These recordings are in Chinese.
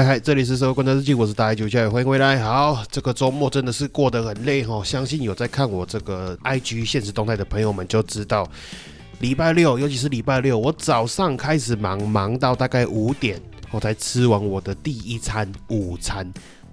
嗨嗨，这里是社会观察日记，我是大爱九教欢迎回来。好，这个周末真的是过得很累哦。相信有在看我这个 IG 现实动态的朋友们就知道，礼拜六，尤其是礼拜六，我早上开始忙，忙到大概五点，我才吃完我的第一餐午餐。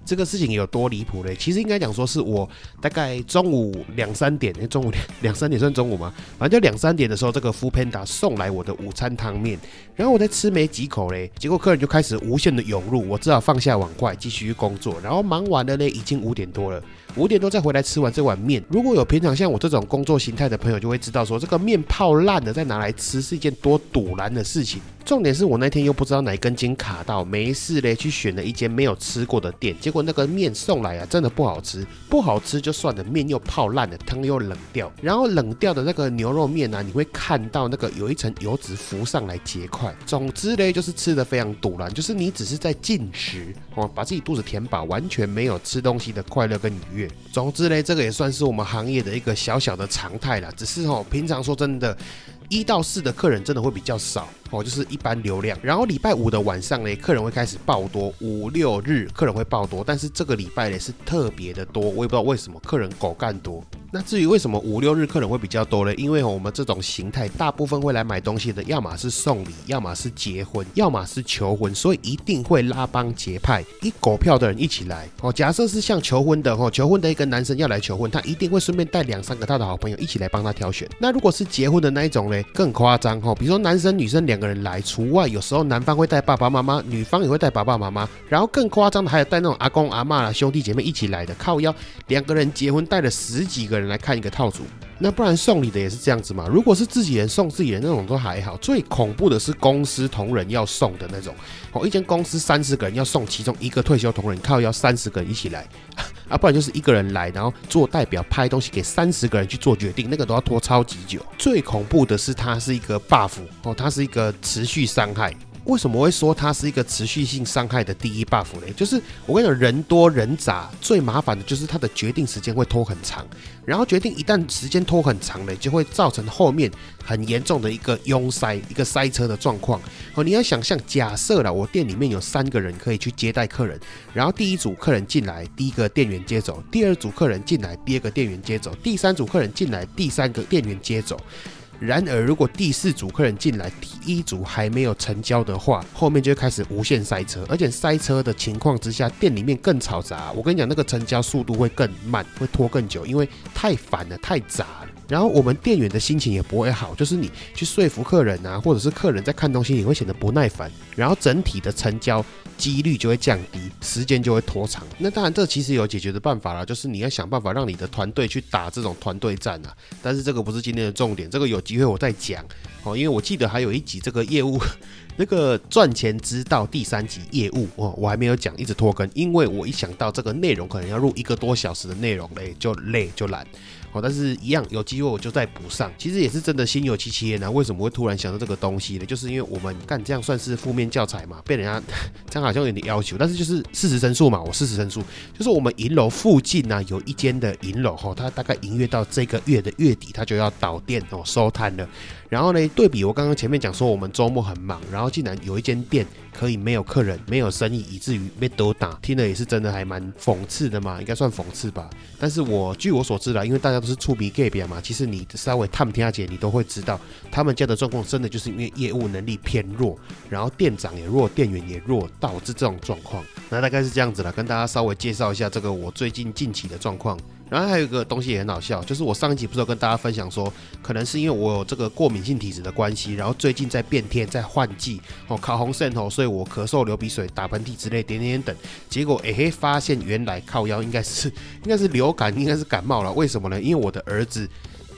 这个事情有多离谱嘞？其实应该讲说是我大概中午两三点，中午两 两三点算中午嘛，反正就两三点的时候，这个 f o o Panda 送来我的午餐汤面，然后我在吃没几口嘞，结果客人就开始无限的涌入，我只好放下碗筷继续工作，然后忙完了呢，已经五点多了。五点多再回来吃完这碗面，如果有平常像我这种工作形态的朋友，就会知道说这个面泡烂了再拿来吃是一件多堵然的事情。重点是我那天又不知道哪根筋卡到，没事嘞，去选了一间没有吃过的店，结果那个面送来啊，真的不好吃，不好吃就算了，面又泡烂了，汤又冷掉，然后冷掉的那个牛肉面呢，你会看到那个有一层油脂浮上来结块。总之嘞，就是吃的非常堵然，就是你只是在进食哦，把自己肚子填饱，完全没有吃东西的快乐跟愉悦。总之呢，这个也算是我们行业的一个小小的常态啦。只是哦，平常说真的，一到四的客人真的会比较少哦，就是一般流量。然后礼拜五的晚上呢，客人会开始爆多，五六日客人会爆多，但是这个礼拜呢是特别的多，我也不知道为什么，客人狗干多。那至于为什么五六日客人会比较多呢？因为我们这种形态，大部分会来买东西的，要么是送礼，要么是结婚，要么是求婚，所以一定会拉帮结派，一狗票的人一起来。哦，假设是像求婚的，哦，求婚的一个男生要来求婚，他一定会顺便带两三个他的好朋友一起来帮他挑选。那如果是结婚的那一种呢，更夸张哦，比如说男生女生两个人来，除外有时候男方会带爸爸妈妈，女方也会带爸爸妈妈，然后更夸张的还有带那种阿公阿妈啦、兄弟姐妹一起来的，靠腰两个人结婚带了十几个。人来看一个套组，那不然送礼的也是这样子嘛？如果是自己人送自己人那种都还好，最恐怖的是公司同仁要送的那种。哦，一间公司三十个人要送其中一个退休同仁，靠要三十个人一起来 啊，不然就是一个人来，然后做代表拍东西给三十个人去做决定，那个都要拖超级久。最恐怖的是它是一个 buff 哦，它是一个持续伤害。为什么会说它是一个持续性伤害的第一 buff 呢？就是我跟你讲，人多人杂，最麻烦的就是它的决定时间会拖很长，然后决定一旦时间拖很长了，就会造成后面很严重的一个拥塞、一个塞车的状况。哦，你要想象，假设了我店里面有三个人可以去接待客人，然后第一组客人进来，第一个店员接走；第二组客人进来，第二个店员接走；第三组客人进来，第三个店员接走。然而，如果第四组客人进来，第一组还没有成交的话，后面就会开始无限塞车，而且塞车的情况之下，店里面更嘈杂。我跟你讲，那个成交速度会更慢，会拖更久，因为太烦了，太杂了。然后我们店员的心情也不会好，就是你去说服客人啊，或者是客人在看东西，你会显得不耐烦，然后整体的成交几率就会降低，时间就会拖长。那当然，这其实有解决的办法了，就是你要想办法让你的团队去打这种团队战啊。但是这个不是今天的重点，这个有机会我再讲哦，因为我记得还有一集这个业务 那个赚钱之道第三集业务哦，我还没有讲，一直拖更，因为我一想到这个内容可能要录一个多小时的内容嘞，就累就懒。好，但是一样有机会我就再补上。其实也是真的心有戚戚焉啊。为什么会突然想到这个东西呢？就是因为我们干这样算是负面教材嘛，被人家这样好像有点要求。但是就是事实申诉嘛，我事实申诉就是我们银楼附近呢有一间的银楼哈，它大概营业到这个月的月底，它就要倒店哦，收摊了。然后呢，对比我刚刚前面讲说我们周末很忙，然后竟然有一间店可以没有客人、没有生意，以至于被都打，听了也是真的还蛮讽刺的嘛，应该算讽刺吧。但是我据我所知啦，因为大家都是触鼻 gay 嘛，其实你稍微探听下姐，你都会知道他们家的状况真的就是因为业务能力偏弱，然后店长也弱，店员也弱，导致这种状况。那大概是这样子了，跟大家稍微介绍一下这个我最近近期的状况。然后还有一个东西也很好笑，就是我上一集不是有跟大家分享说，可能是因为我有这个过敏性体质的关系，然后最近在变天，在换季哦，烤红渗透，所以我咳嗽、流鼻水、打喷嚏之类点点等，结果诶嘿，发现原来靠腰应该是应该是流感，应该是感冒了。为什么呢？因为我的儿子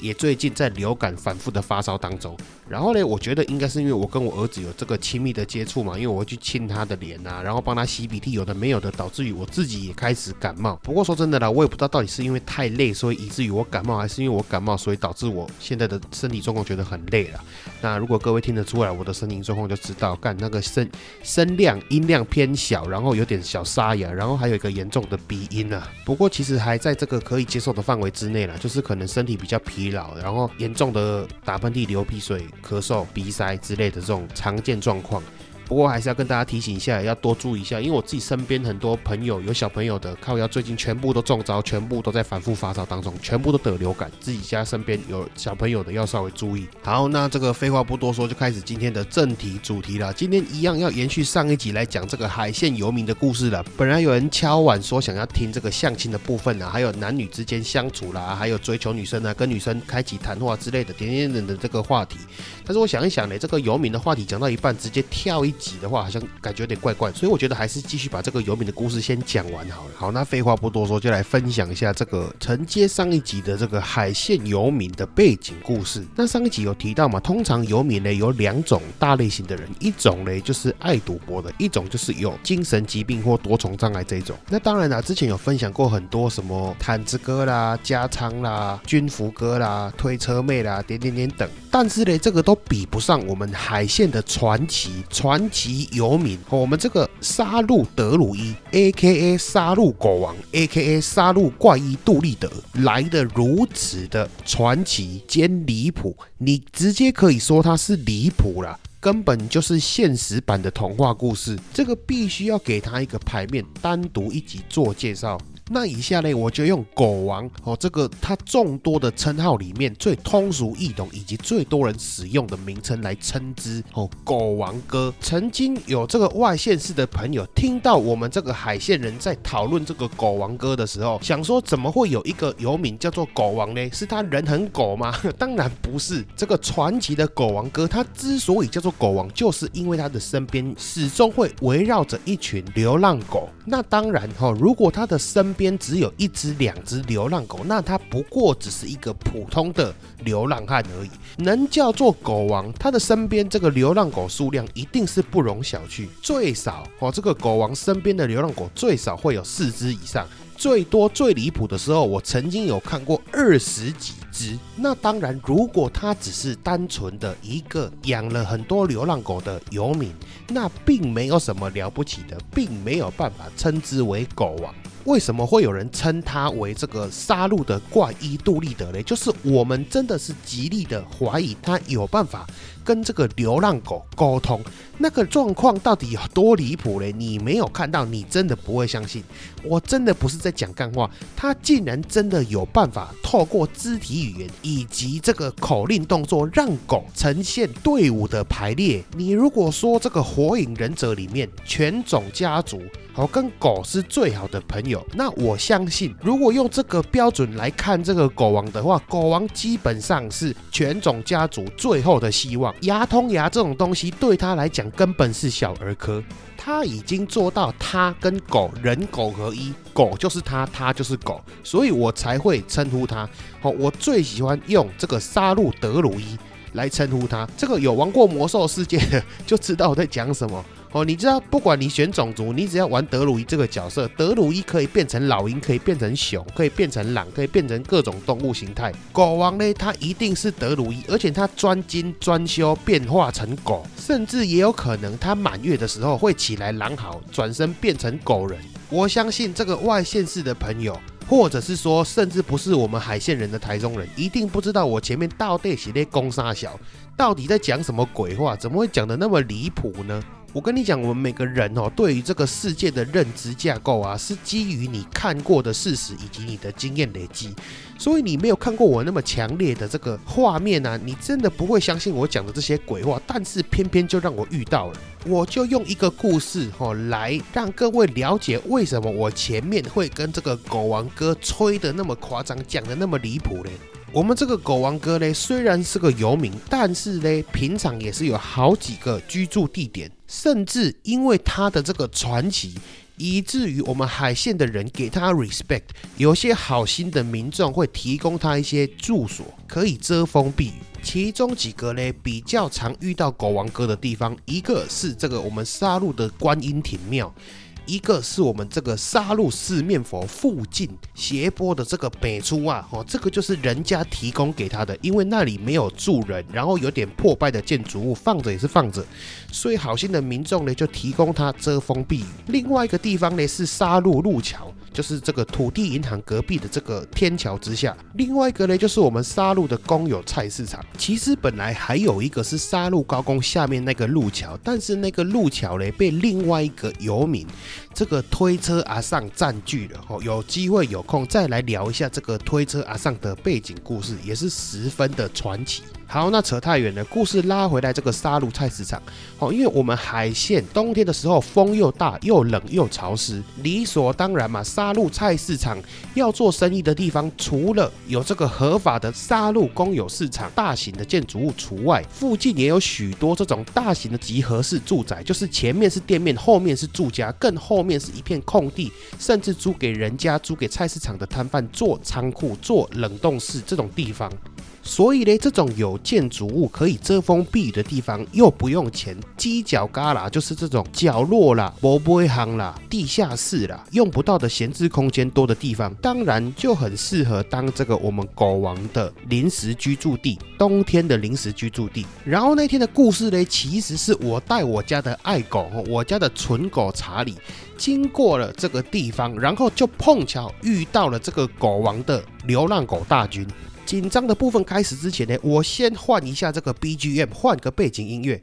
也最近在流感反复的发烧当中。然后呢，我觉得应该是因为我跟我儿子有这个亲密的接触嘛，因为我会去亲他的脸啊，然后帮他吸鼻涕，有的没有的，导致于我自己也开始感冒。不过说真的啦，我也不知道到底是因为太累，所以以至于我感冒，还是因为我感冒，所以导致我现在的身体状况觉得很累了。那如果各位听得出来我的声音状况，就知道干那个声声量音量偏小，然后有点小沙哑，然后还有一个严重的鼻音啊。不过其实还在这个可以接受的范围之内了，就是可能身体比较疲劳，然后严重的打喷嚏、流鼻水。咳嗽、鼻塞之类的这种常见状况。不过还是要跟大家提醒一下，要多注意一下，因为我自己身边很多朋友有小朋友的，靠腰最近全部都中招，全部都在反复发烧当中，全部都得流感。自己家身边有小朋友的要稍微注意。好，那这个废话不多说，就开始今天的正题主题了。今天一样要延续上一集来讲这个海线游民的故事了。本来有人敲碗说想要听这个相亲的部分啊，还有男女之间相处啦，还有追求女生啊，跟女生开启谈话之类的点点点的这个话题。但是我想一想呢，这个游民的话题讲到一半，直接跳一。集的话好像感觉有点怪怪，所以我觉得还是继续把这个游民的故事先讲完好了。好，那废话不多说，就来分享一下这个承接上一集的这个海线游民的背景故事。那上一集有提到嘛，通常游民呢有两种大类型的人，一种呢就是爱赌博的，一种就是有精神疾病或多重障碍这种。那当然啦，之前有分享过很多什么毯子哥啦、加仓啦、军服哥啦、推车妹啦，点点点等。但是呢，这个都比不上我们海线的传奇传。其游民，我们这个杀戮德鲁伊，A.K.A. 杀戮狗王，A.K.A. 杀戮怪医杜立德，来的如此的传奇兼离谱，你直接可以说他是离谱了，根本就是现实版的童话故事，这个必须要给他一个牌面，单独一集做介绍。那以下呢，我就用狗王哦，这个他众多的称号里面最通俗易懂以及最多人使用的名称来称之哦。狗王哥曾经有这个外县市的朋友听到我们这个海线人在讨论这个狗王哥的时候，想说怎么会有一个游民叫做狗王呢？是他人很狗吗？当然不是。这个传奇的狗王哥，他之所以叫做狗王，就是因为他的身边始终会围绕着一群流浪狗。那当然哈，如果他的身边只有一只、两只流浪狗，那它不过只是一个普通的流浪汉而已。能叫做狗王，他的身边这个流浪狗数量一定是不容小觑。最少哦，这个狗王身边的流浪狗最少会有四只以上，最多最离谱的时候，我曾经有看过二十几只。那当然，如果他只是单纯的一个养了很多流浪狗的游民，那并没有什么了不起的，并没有办法称之为狗王。为什么会有人称他为这个杀戮的怪医杜立德呢？就是我们真的是极力的怀疑他有办法跟这个流浪狗沟通，那个状况到底有多离谱嘞？你没有看到，你真的不会相信。我真的不是在讲干话，他竟然真的有办法透过肢体语言以及这个口令动作，让狗呈现队伍的排列。你如果说这个火影忍者里面犬种家族。好，跟狗是最好的朋友。那我相信，如果用这个标准来看这个狗王的话，狗王基本上是犬种家族最后的希望。牙通牙这种东西对他来讲根本是小儿科。他已经做到他跟狗人狗合一，狗就是他，他就是狗，所以我才会称呼他。好，我最喜欢用这个杀戮德鲁伊来称呼他。这个有玩过魔兽世界的 就知道我在讲什么。哦，你知道，不管你选种族，你只要玩德鲁伊这个角色，德鲁伊可以变成老鹰，可以变成熊，可以变成狼，可以变成各种动物形态。狗王呢，它一定是德鲁伊，而且它专精专修变化成狗，甚至也有可能它满月的时候会起来狼嚎，转身变成狗人。我相信这个外县市的朋友，或者是说，甚至不是我们海县人的台中人，一定不知道我前面到底写的公沙小，到底在讲什么鬼话？怎么会讲的那么离谱呢？我跟你讲，我们每个人哦，对于这个世界的认知架构啊，是基于你看过的事实以及你的经验累积。所以你没有看过我那么强烈的这个画面呢，你真的不会相信我讲的这些鬼话。但是偏偏就让我遇到了，我就用一个故事哦，来让各位了解为什么我前面会跟这个狗王哥吹的那么夸张，讲的那么离谱嘞。我们这个狗王哥呢，虽然是个游民，但是呢，平常也是有好几个居住地点，甚至因为他的这个传奇，以至于我们海线的人给他 respect，有些好心的民众会提供他一些住所，可以遮风避雨。其中几个呢，比较常遇到狗王哥的地方，一个是这个我们杀戮的观音亭庙。一个是我们这个杀戮四面佛附近斜坡的这个北出啊，哦，这个就是人家提供给他的，因为那里没有住人，然后有点破败的建筑物放着也是放着，所以好心的民众呢就提供它遮风避雨。另外一个地方呢是沙鹿路桥。就是这个土地银行隔壁的这个天桥之下，另外一个呢，就是我们沙鹿的公有菜市场。其实本来还有一个是沙鹿高工下面那个路桥，但是那个路桥呢被另外一个游民这个推车阿上占据了。哦，有机会有空再来聊一下这个推车阿上的背景故事，也是十分的传奇。好，那扯太远了。故事拉回来，这个沙鹿菜市场，哦，因为我们海线冬天的时候风又大又冷又潮湿，理所当然嘛。沙鹿菜市场要做生意的地方，除了有这个合法的沙鹿公有市场、大型的建筑物除外，附近也有许多这种大型的集合式住宅，就是前面是店面，后面是住家，更后后面是一片空地，甚至租给人家、租给菜市场的摊贩做仓库、做冷冻室这种地方。所以呢，这种有建筑物可以遮风避雨的地方，又不用钱，犄角旮旯就是这种角落啦、波波行啦、地下室啦，用不到的闲置空间多的地方，当然就很适合当这个我们狗王的临时居住地，冬天的临时居住地。然后那天的故事呢，其实是我带我家的爱狗，我家的纯狗查理，经过了这个地方，然后就碰巧遇到了这个狗王的流浪狗大军。紧张的部分开始之前呢，我先换一下这个 BGM，换个背景音乐。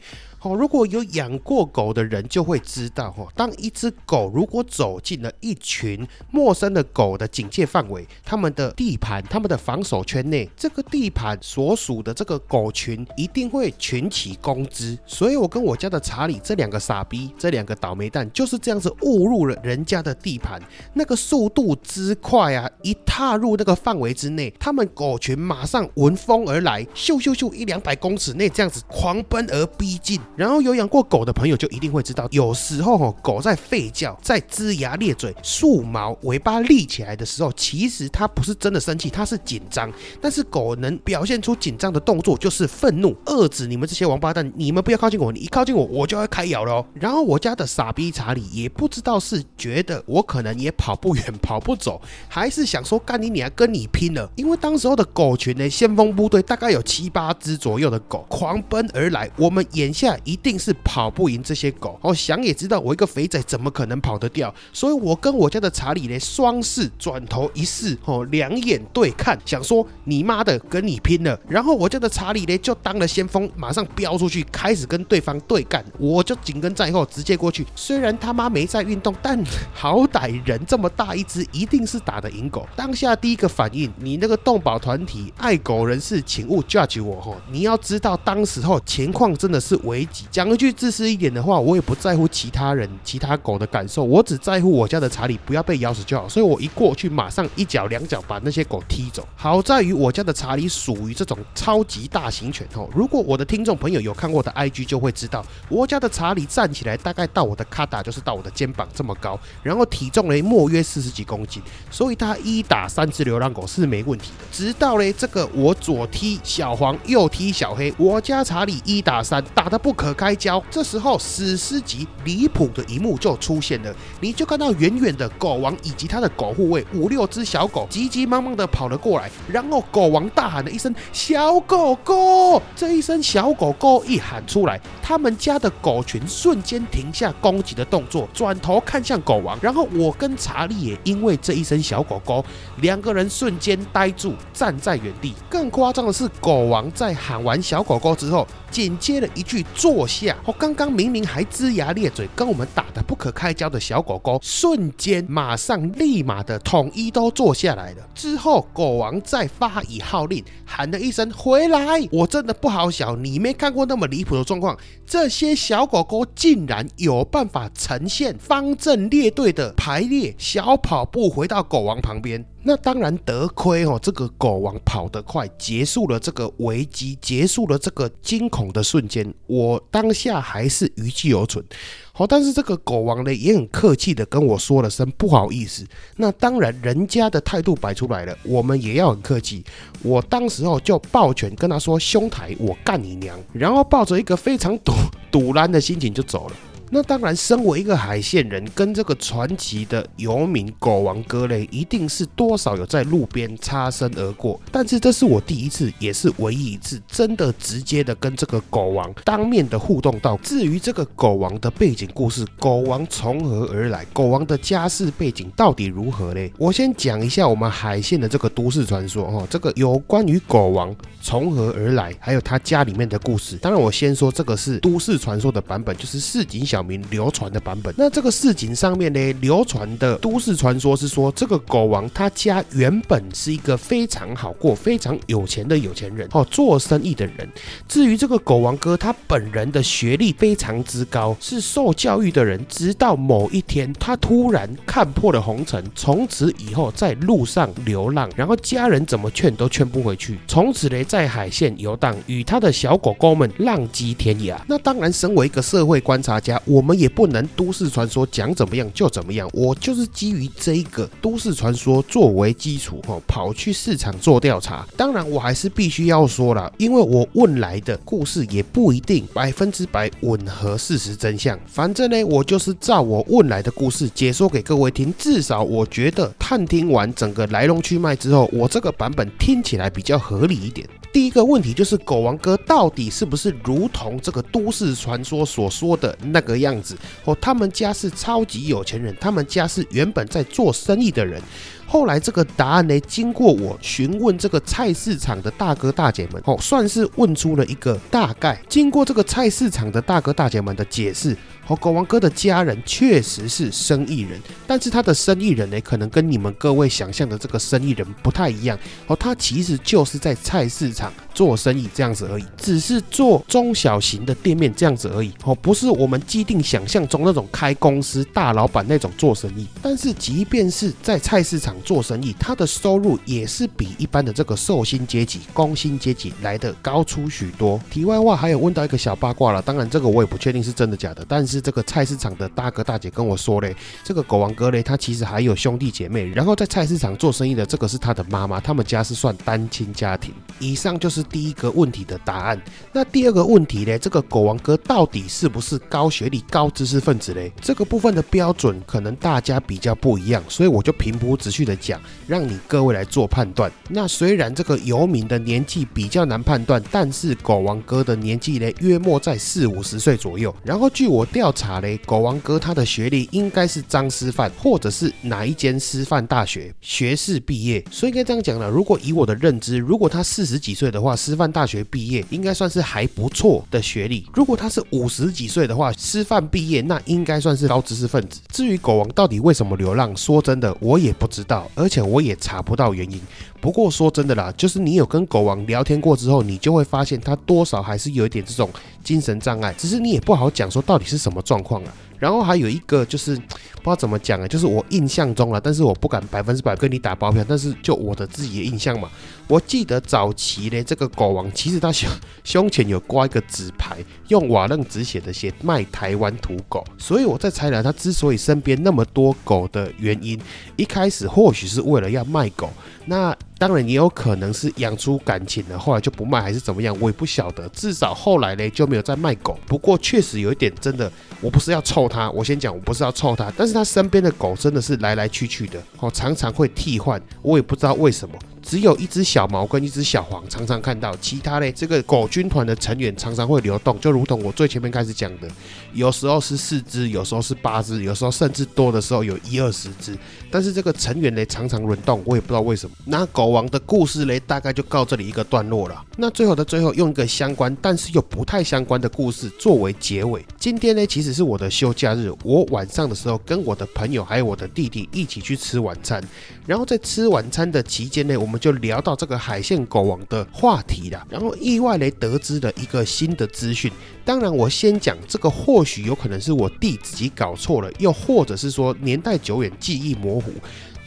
如果有养过狗的人就会知道，哈，当一只狗如果走进了一群陌生的狗的警戒范围，他们的地盘、他们的防守圈内，这个地盘所属的这个狗群一定会群起攻之。所以我跟我家的查理这两个傻逼、这两个倒霉蛋就是这样子误入了人家的地盘，那个速度之快啊！一踏入那个范围之内，他们狗群马上闻风而来，咻咻咻，一两百公尺内这样子狂奔而逼近。然后有养过狗的朋友就一定会知道，有时候哦，狗在吠叫、在龇牙咧嘴、竖毛、尾巴立起来的时候，其实它不是真的生气，它是紧张。但是狗能表现出紧张的动作，就是愤怒，遏制你们这些王八蛋，你们不要靠近我，你一靠近我，我就要开咬了。然后我家的傻逼查理也不知道是觉得我可能也跑不远、跑不走，还是想说干你你还跟你拼了。因为当时候的狗群呢，先锋部队大概有七八只左右的狗狂奔而来，我们眼下。一定是跑不赢这些狗哦，想也知道我一个肥仔怎么可能跑得掉，所以我跟我家的查理呢双视转头一视哦，两眼对看，想说你妈的跟你拼了。然后我家的查理呢就当了先锋，马上飙出去开始跟对方对干，我就紧跟在后直接过去。虽然他妈没在运动，但好歹人这么大一只，一定是打得赢狗。当下第一个反应，你那个动保团体爱狗人士，请勿 judge 我哦，你要知道当时候情况真的是危。讲一句自私一点的话，我也不在乎其他人、其他狗的感受，我只在乎我家的查理不要被咬死就好。所以我一过去，马上一脚两脚把那些狗踢走。好在于我家的查理属于这种超级大型犬哦。如果我的听众朋友有看过我的 IG，就会知道我家的查理站起来大概到我的卡达，就是到我的肩膀这么高，然后体重呢莫约四十几公斤，所以他一打三只流浪狗是没问题的。直到呢这个我左踢小黄，右踢小黑，我家查理一打三打的不可。可开交，这时候史诗级离谱的一幕就出现了，你就看到远远的狗王以及他的狗护卫五六只小狗急急忙忙的跑了过来，然后狗王大喊了一声“小狗狗”，这一声小狗狗一喊出来，他们家的狗群瞬间停下攻击的动作，转头看向狗王，然后我跟查理也因为这一声小狗狗，两个人瞬间呆住站在原地。更夸张的是，狗王在喊完小狗狗之后，紧接了一句。坐下！我刚刚明明还龇牙咧嘴，跟我们打得不可开交的小狗狗，瞬间马上立马的统一都坐下来了。之后，狗王再发以号令，喊了一声“回来”，我真的不好想，你没看过那么离谱的状况，这些小狗狗竟然有办法呈现方阵列队的排列，小跑步回到狗王旁边。那当然得亏哦，这个狗王跑得快，结束了这个危机，结束了这个惊恐的瞬间。我当下还是余悸犹存。好，但是这个狗王呢，也很客气的跟我说了声不好意思。那当然，人家的态度摆出来了，我们也要很客气。我当时候就抱拳跟他说：“兄台，我干你娘！”然后抱着一个非常堵 堵然的心情就走了。那当然，身为一个海线人，跟这个传奇的游民狗王哥嘞，一定是多少有在路边擦身而过。但是这是我第一次，也是唯一一次，真的直接的跟这个狗王当面的互动到。至于这个狗王的背景故事，狗王从何而来，狗王的家世背景到底如何嘞？我先讲一下我们海线的这个都市传说哈，这个有关于狗王从何而来，还有他家里面的故事。当然，我先说这个是都市传说的版本，就是市井小。小明流传的版本，那这个市井上面呢，流传的都市传说是说，这个狗王他家原本是一个非常好过、非常有钱的有钱人哦，做生意的人。至于这个狗王哥，他本人的学历非常之高，是受教育的人。直到某一天，他突然看破了红尘，从此以后在路上流浪，然后家人怎么劝都劝不回去，从此呢，在海线游荡，与他的小狗狗们浪迹天涯。那当然，身为一个社会观察家。我们也不能都市传说讲怎么样就怎么样，我就是基于这一个都市传说作为基础哈，跑去市场做调查。当然，我还是必须要说了，因为我问来的故事也不一定百分之百吻合事实真相。反正呢，我就是照我问来的故事解说给各位听。至少我觉得探听完整个来龙去脉之后，我这个版本听起来比较合理一点。第一个问题就是，狗王哥到底是不是如同这个都市传说所说的那个样子？哦，他们家是超级有钱人，他们家是原本在做生意的人。后来这个答案呢，经过我询问这个菜市场的大哥大姐们，哦，算是问出了一个大概。经过这个菜市场的大哥大姐们的解释。哦，狗王哥的家人确实是生意人，但是他的生意人呢，可能跟你们各位想象的这个生意人不太一样。哦，他其实就是在菜市场做生意这样子而已，只是做中小型的店面这样子而已。哦，不是我们既定想象中那种开公司大老板那种做生意。但是即便是在菜市场做生意，他的收入也是比一般的这个寿星阶级、工薪阶级来的高出许多。题外话，还有问到一个小八卦了，当然这个我也不确定是真的假的，但是。是这个菜市场的大哥大姐跟我说嘞，这个狗王哥嘞，他其实还有兄弟姐妹，然后在菜市场做生意的这个是他的妈妈，他们家是算单亲家庭。以上就是第一个问题的答案。那第二个问题呢？这个狗王哥到底是不是高学历、高知识分子嘞？这个部分的标准可能大家比较不一样，所以我就平铺直叙的讲，让你各位来做判断。那虽然这个游民的年纪比较难判断，但是狗王哥的年纪呢，约莫在四五十岁左右。然后据我调。调查嘞，狗王哥他的学历应该是张师范，或者是哪一间师范大学学士毕业，所以应该这样讲了。如果以我的认知，如果他四十几岁的话，师范大学毕业应该算是还不错的学历；如果他是五十几岁的话，师范毕业那应该算是高知识分子。至于狗王到底为什么流浪，说真的我也不知道，而且我也查不到原因。不过说真的啦，就是你有跟狗王聊天过之后，你就会发现他多少还是有一点这种精神障碍，只是你也不好讲说到底是什么状况啊。然后还有一个就是不知道怎么讲啊，就是我印象中了，但是我不敢百分之百跟你打包票，但是就我的自己的印象嘛，我记得早期呢，这个狗王其实他胸胸前有挂一个纸牌，用瓦楞纸写的，写卖台湾土狗，所以我在猜了他之所以身边那么多狗的原因，一开始或许是为了要卖狗，那。当然也有可能是养出感情了，后来就不卖还是怎么样，我也不晓得。至少后来呢就没有再卖狗。不过确实有一点真的，我不是要臭他，我先讲我不是要臭他，但是他身边的狗真的是来来去去的，哦，常常会替换，我也不知道为什么。只有一只小毛跟一只小黄常常看到，其他嘞这个狗军团的成员常常会流动，就如同我最前面开始讲的，有时候是四只，有时候是八只，有时候甚至多的时候有一二十只。但是这个成员嘞常常轮动，我也不知道为什么。那狗王的故事嘞大概就告这里一个段落了。那最后的最后，用一个相关但是又不太相关的故事作为结尾。今天呢其实是我的休假日，我晚上的时候跟我的朋友还有我的弟弟一起去吃晚餐，然后在吃晚餐的期间呢，我们。就聊到这个海线狗王的话题了，然后意外的得知了一个新的资讯。当然，我先讲这个，或许有可能是我弟自己搞错了，又或者是说年代久远，记忆模糊。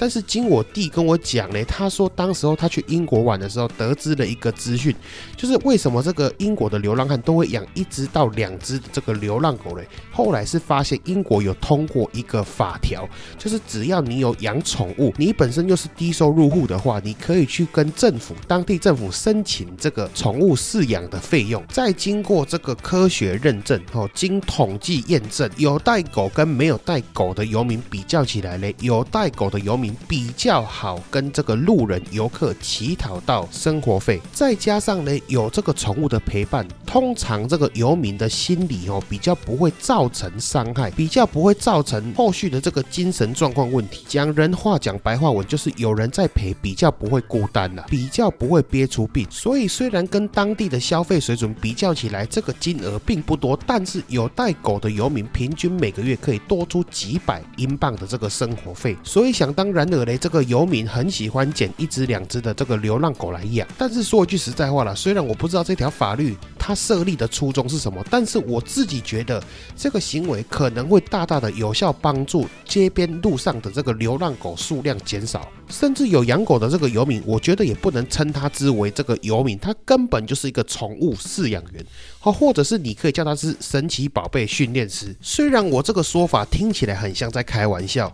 但是经我弟跟我讲呢，他说当时候他去英国玩的时候，得知了一个资讯，就是为什么这个英国的流浪汉都会养一只到两只的这个流浪狗嘞？后来是发现英国有通过一个法条，就是只要你有养宠物，你本身又是低收入户的话，你可以去跟政府当地政府申请这个宠物饲养的费用，再经过这个科学认证，哦，经统计验证，有带狗跟没有带狗的游民比较起来嘞，有带狗的游民比较好跟这个路人游客乞讨到生活费，再加上呢有这个宠物的陪伴，通常这个游民的心理哦比较不会造成伤害，比较不会造成后续的这个精神状况问题。讲人话讲白话文就是有人在陪，比较不会孤单了，比较不会憋出病。所以虽然跟当地的消费水准比较起来，这个金额并不多，但是有带狗的游民平均每个月可以多出几百英镑的这个生活费。所以想当然尔嘞，这个游民很喜欢捡一只两只的这个流浪狗来养。但是说一句实在话了，虽然我不知道这条法律它设立的初衷是什么，但是我自己觉得这个行为可能会大大的有效帮助街边路上的这个流浪狗数量减少。甚至有养狗的这个游民，我觉得也不能称他之为这个游民，他根本就是一个宠物饲养员，好，或者是你可以叫他是神奇宝贝训练师。虽然我这个说法听起来很像在开玩笑。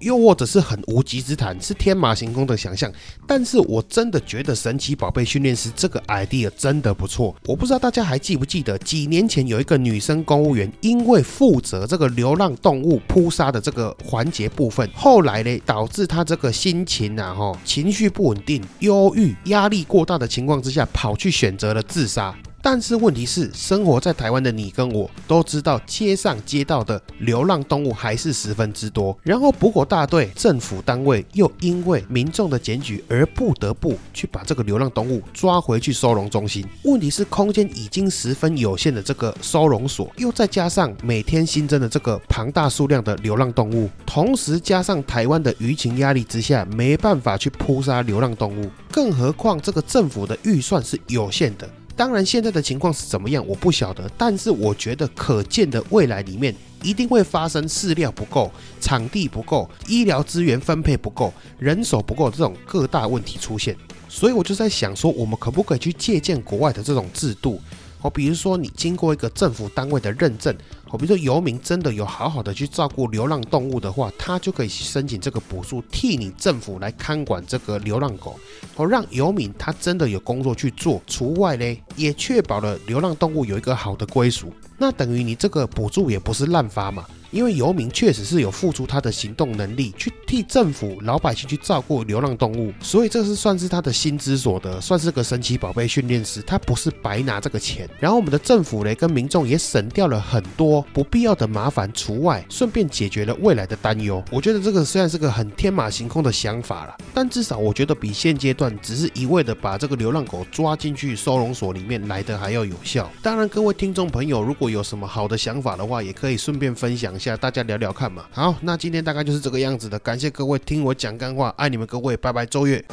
又或者是很无稽之谈，是天马行空的想象。但是我真的觉得神奇宝贝训练师这个 idea 真的不错。我不知道大家还记不记得，几年前有一个女生公务员，因为负责这个流浪动物扑杀的这个环节部分，后来呢导致她这个心情啊，哈，情绪不稳定、忧郁、压力过大的情况之下，跑去选择了自杀。但是问题是，生活在台湾的你跟我都知道，街上街道的流浪动物还是十分之多。然后捕狗大队、政府单位又因为民众的检举而不得不去把这个流浪动物抓回去收容中心。问题是，空间已经十分有限的这个收容所，又再加上每天新增的这个庞大数量的流浪动物，同时加上台湾的舆情压力之下，没办法去扑杀流浪动物。更何况这个政府的预算是有限的。当然，现在的情况是怎么样，我不晓得。但是我觉得，可见的未来里面一定会发生饲料不够、场地不够、医疗资源分配不够、人手不够这种各大问题出现。所以我就在想说，我们可不可以去借鉴国外的这种制度？哦，比如说你经过一个政府单位的认证，哦，比如说游民真的有好好的去照顾流浪动物的话，他就可以申请这个补助，替你政府来看管这个流浪狗，哦，让游民他真的有工作去做，除外嘞，也确保了流浪动物有一个好的归属。那等于你这个补助也不是滥发嘛。因为游民确实是有付出他的行动能力，去替政府老百姓去照顾流浪动物，所以这是算是他的薪资所得，算是个神奇宝贝训练师，他不是白拿这个钱。然后我们的政府呢，跟民众也省掉了很多不必要的麻烦，除外，顺便解决了未来的担忧。我觉得这个虽然是个很天马行空的想法了，但至少我觉得比现阶段只是一味的把这个流浪狗抓进去收容所里面来的还要有效。当然，各位听众朋友，如果有什么好的想法的话，也可以顺便分享。下大家聊聊看嘛。好，那今天大概就是这个样子的。感谢各位听我讲干话，爱你们各位，拜拜，周月。